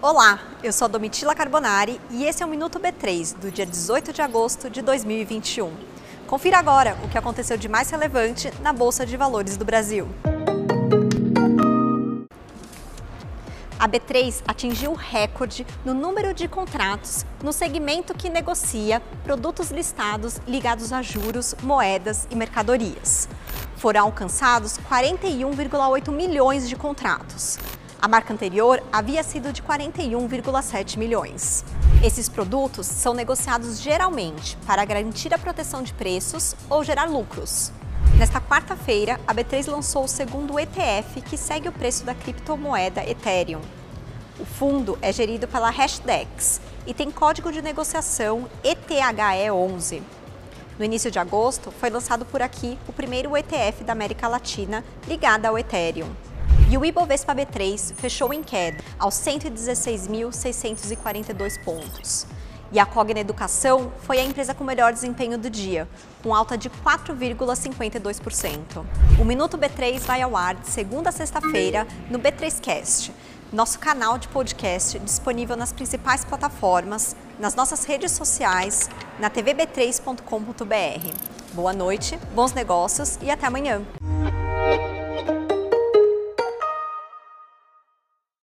Olá, eu sou a Domitila Carbonari e esse é o Minuto B3 do dia 18 de agosto de 2021. Confira agora o que aconteceu de mais relevante na Bolsa de Valores do Brasil. A B3 atingiu recorde no número de contratos no segmento que negocia produtos listados ligados a juros, moedas e mercadorias. Foram alcançados 41,8 milhões de contratos. A marca anterior havia sido de 41,7 milhões. Esses produtos são negociados geralmente para garantir a proteção de preços ou gerar lucros. Nesta quarta-feira, a B3 lançou o segundo ETF que segue o preço da criptomoeda Ethereum. O fundo é gerido pela Hashdex e tem código de negociação ETHE11. No início de agosto, foi lançado por aqui o primeiro ETF da América Latina ligado ao Ethereum. E o Ibovespa B3 fechou em queda, aos 116.642 pontos. E a Cogna Educação foi a empresa com melhor desempenho do dia, com alta de 4,52%. O Minuto B3 vai ao ar de segunda a sexta-feira no B3Cast, nosso canal de podcast disponível nas principais plataformas, nas nossas redes sociais, na tvb3.com.br. Boa noite, bons negócios e até amanhã!